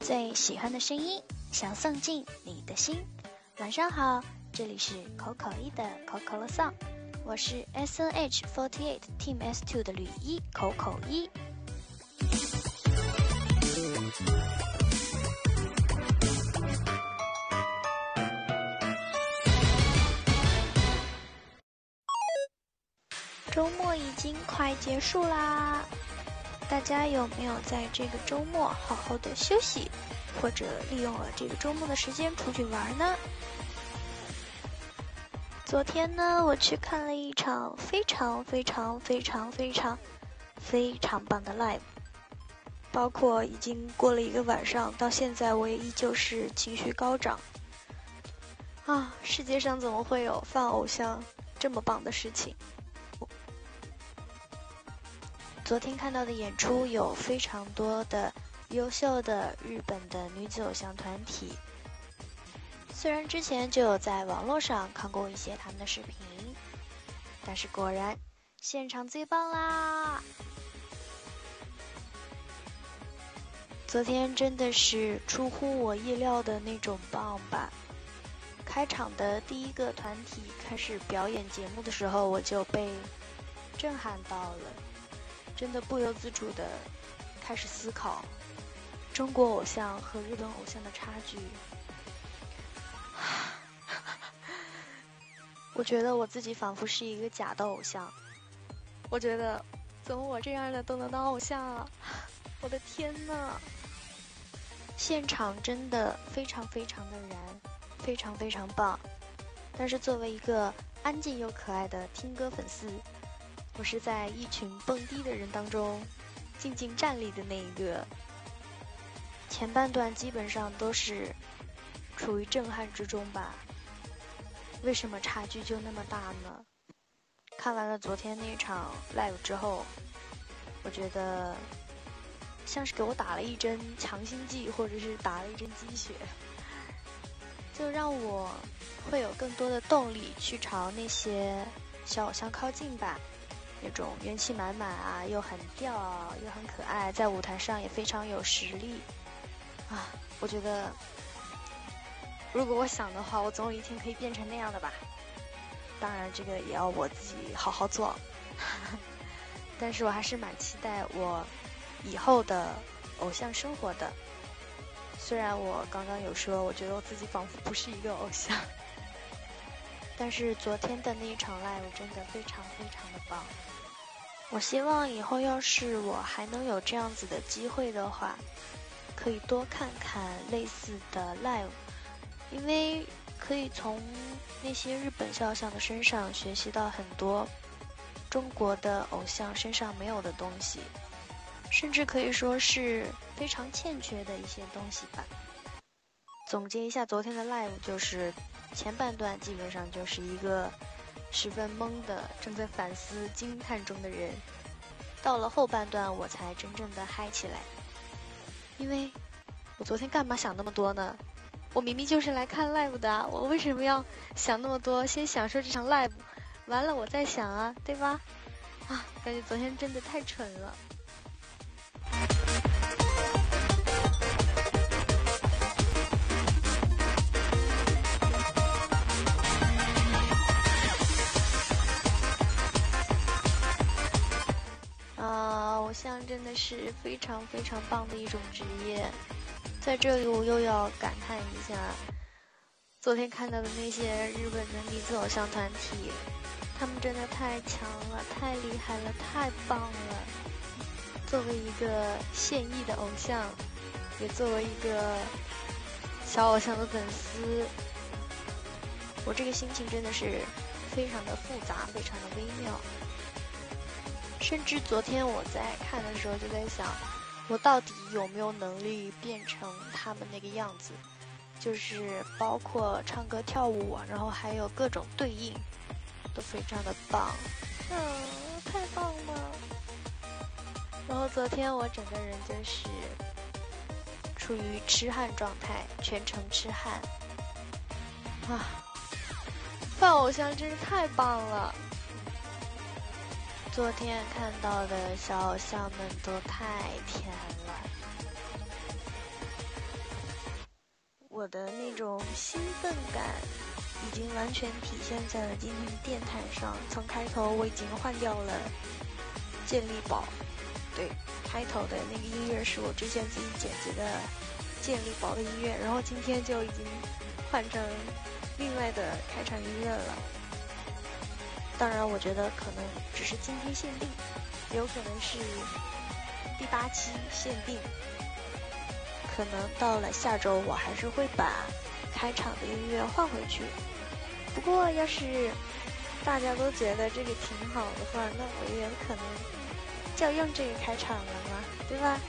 最喜欢的声音，想送进你的心。晚上好，这里是口口一的口口乐 song，我是 S N H forty eight Team S two 的吕一口口一。末已经快结束啦，大家有没有在这个周末好好的休息，或者利用了这个周末的时间出去玩呢？昨天呢，我去看了一场非常非常非常非常非常棒的 live，包括已经过了一个晚上，到现在我也依旧是情绪高涨。啊，世界上怎么会有放偶像这么棒的事情？昨天看到的演出有非常多的优秀的日本的女子偶像团体，虽然之前就有在网络上看过一些他们的视频，但是果然现场最棒啦！昨天真的是出乎我意料的那种棒吧！开场的第一个团体开始表演节目的时候，我就被震撼到了。真的不由自主的开始思考中国偶像和日本偶像的差距。我觉得我自己仿佛是一个假的偶像。我觉得，怎么我这样的都能当偶像啊？我的天呐！现场真的非常非常的燃，非常非常棒。但是作为一个安静又可爱的听歌粉丝。我是在一群蹦迪的人当中静静站立的那一个。前半段基本上都是处于震撼之中吧。为什么差距就那么大呢？看完了昨天那场 live 之后，我觉得像是给我打了一针强心剂，或者是打了一针鸡血，就让我会有更多的动力去朝那些小偶像靠近吧。那种元气满满啊，又很吊，又很可爱，在舞台上也非常有实力啊！我觉得，如果我想的话，我总有一天可以变成那样的吧。当然，这个也要我自己好好做。但是我还是蛮期待我以后的偶像生活的。虽然我刚刚有说，我觉得我自己仿佛不是一个偶像，但是昨天的那一场 live 真的非常非常的棒。我希望以后要是我还能有这样子的机会的话，可以多看看类似的 live，因为可以从那些日本肖像的身上学习到很多中国的偶像身上没有的东西，甚至可以说是非常欠缺的一些东西吧。总结一下昨天的 live，就是前半段基本上就是一个。十分懵的，正在反思、惊叹中的人，到了后半段，我才真正的嗨起来。因为，我昨天干嘛想那么多呢？我明明就是来看 live 的，我为什么要想那么多？先享受这场 live，完了我再想啊，对吧？啊，感觉昨天真的太蠢了。真的是非常非常棒的一种职业，在这里我又要感叹一下，昨天看到的那些日本的女子偶像团体，他们真的太强了，太厉害了，太棒了。作为一个现役的偶像，也作为一个小偶像的粉丝，我这个心情真的是非常的复杂，非常的微妙。甚至昨天我在看的时候就在想，我到底有没有能力变成他们那个样子？就是包括唱歌跳舞，然后还有各种对应，都非常的棒。嗯，太棒了。然后昨天我整个人就是处于痴汉状态，全程痴汉。啊，饭偶像真是太棒了。昨天看到的小偶像们都太甜了，我的那种兴奋感已经完全体现在了今天的电台上。从开头我已经换掉了健力宝，对，开头的那个音乐是我之前自己剪辑的健力宝的音乐，然后今天就已经换成另外的开场音乐了。当然，我觉得可能只是今天限定，有可能是第八期限定。可能到了下周，我还是会把开场的音乐换回去。不过，要是大家都觉得这个挺好的话，那我也可能就用这个开场了嘛，对吧？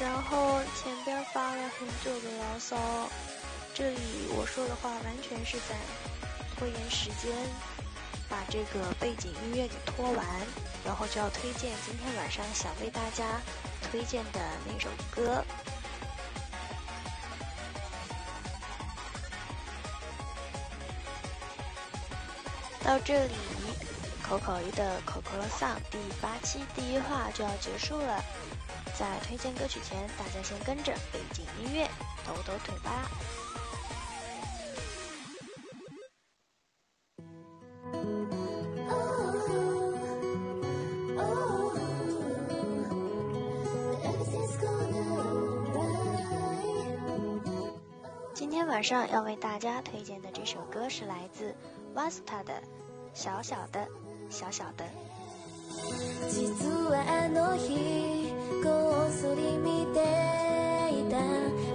然后前边发了很久的牢骚。这里我说的话完全是在拖延时间，把这个背景音乐给拖完，然后就要推荐今天晚上想为大家推荐的那首歌。到这里，口口一的口口了丧第八期第一话就要结束了。在推荐歌曲前，大家先跟着背景音乐抖抖腿吧。晚上要为大家推荐的这首歌是来自 Vasta 的《小小的小小的》。実はあの日こっそり見ていた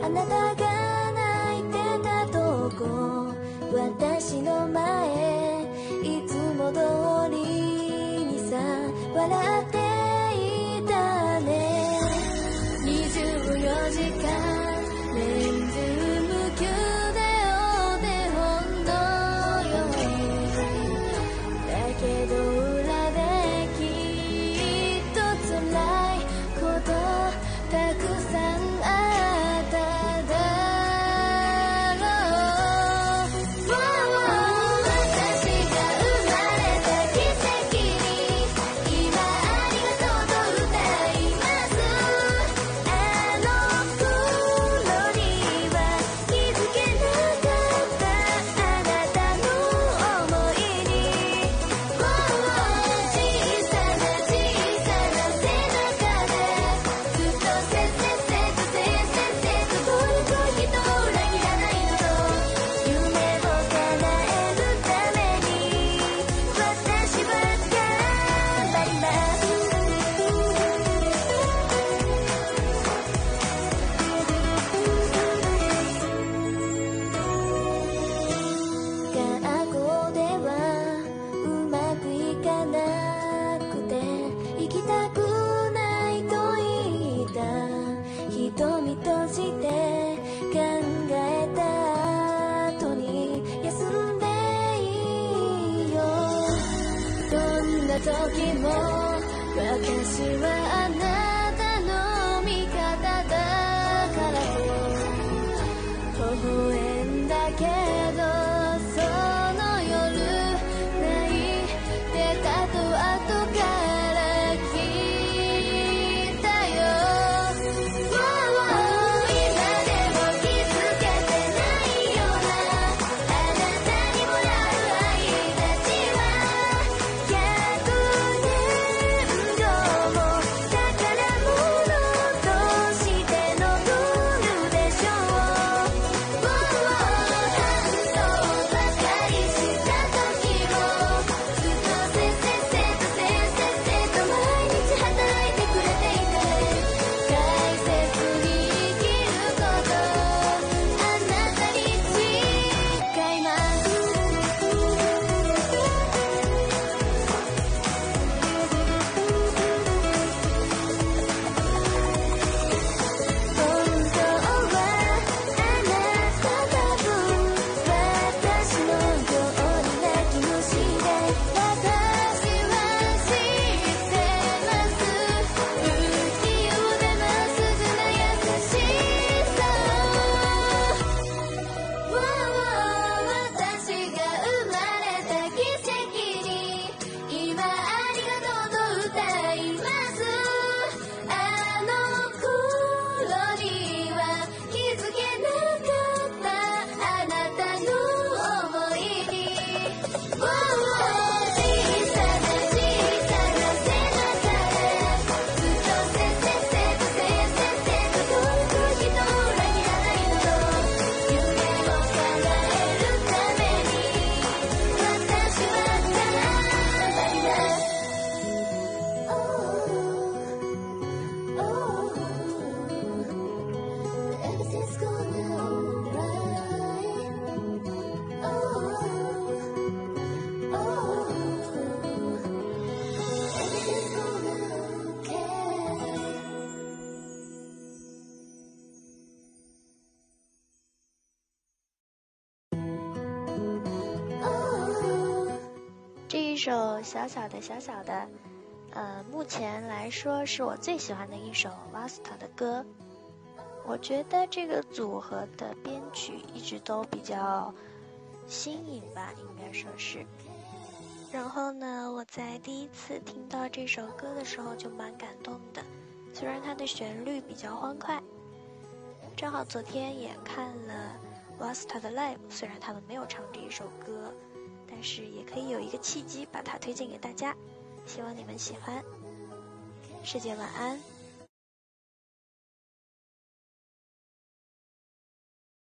あなたが泣いてたとこ私の前いつも通りにさ笑って 瞳閉じて考えた後に休んでいいよ。どんな時も私は首小小的小小的，呃，目前来说是我最喜欢的一首 Vasta 的歌。我觉得这个组合的编曲一直都比较新颖吧，应该说是。然后呢，我在第一次听到这首歌的时候就蛮感动的，虽然它的旋律比较欢快。正好昨天也看了 Vasta 的 live，虽然他们没有唱这一首歌。但是也可以有一个契机把它推荐给大家，希望你们喜欢。师姐晚安。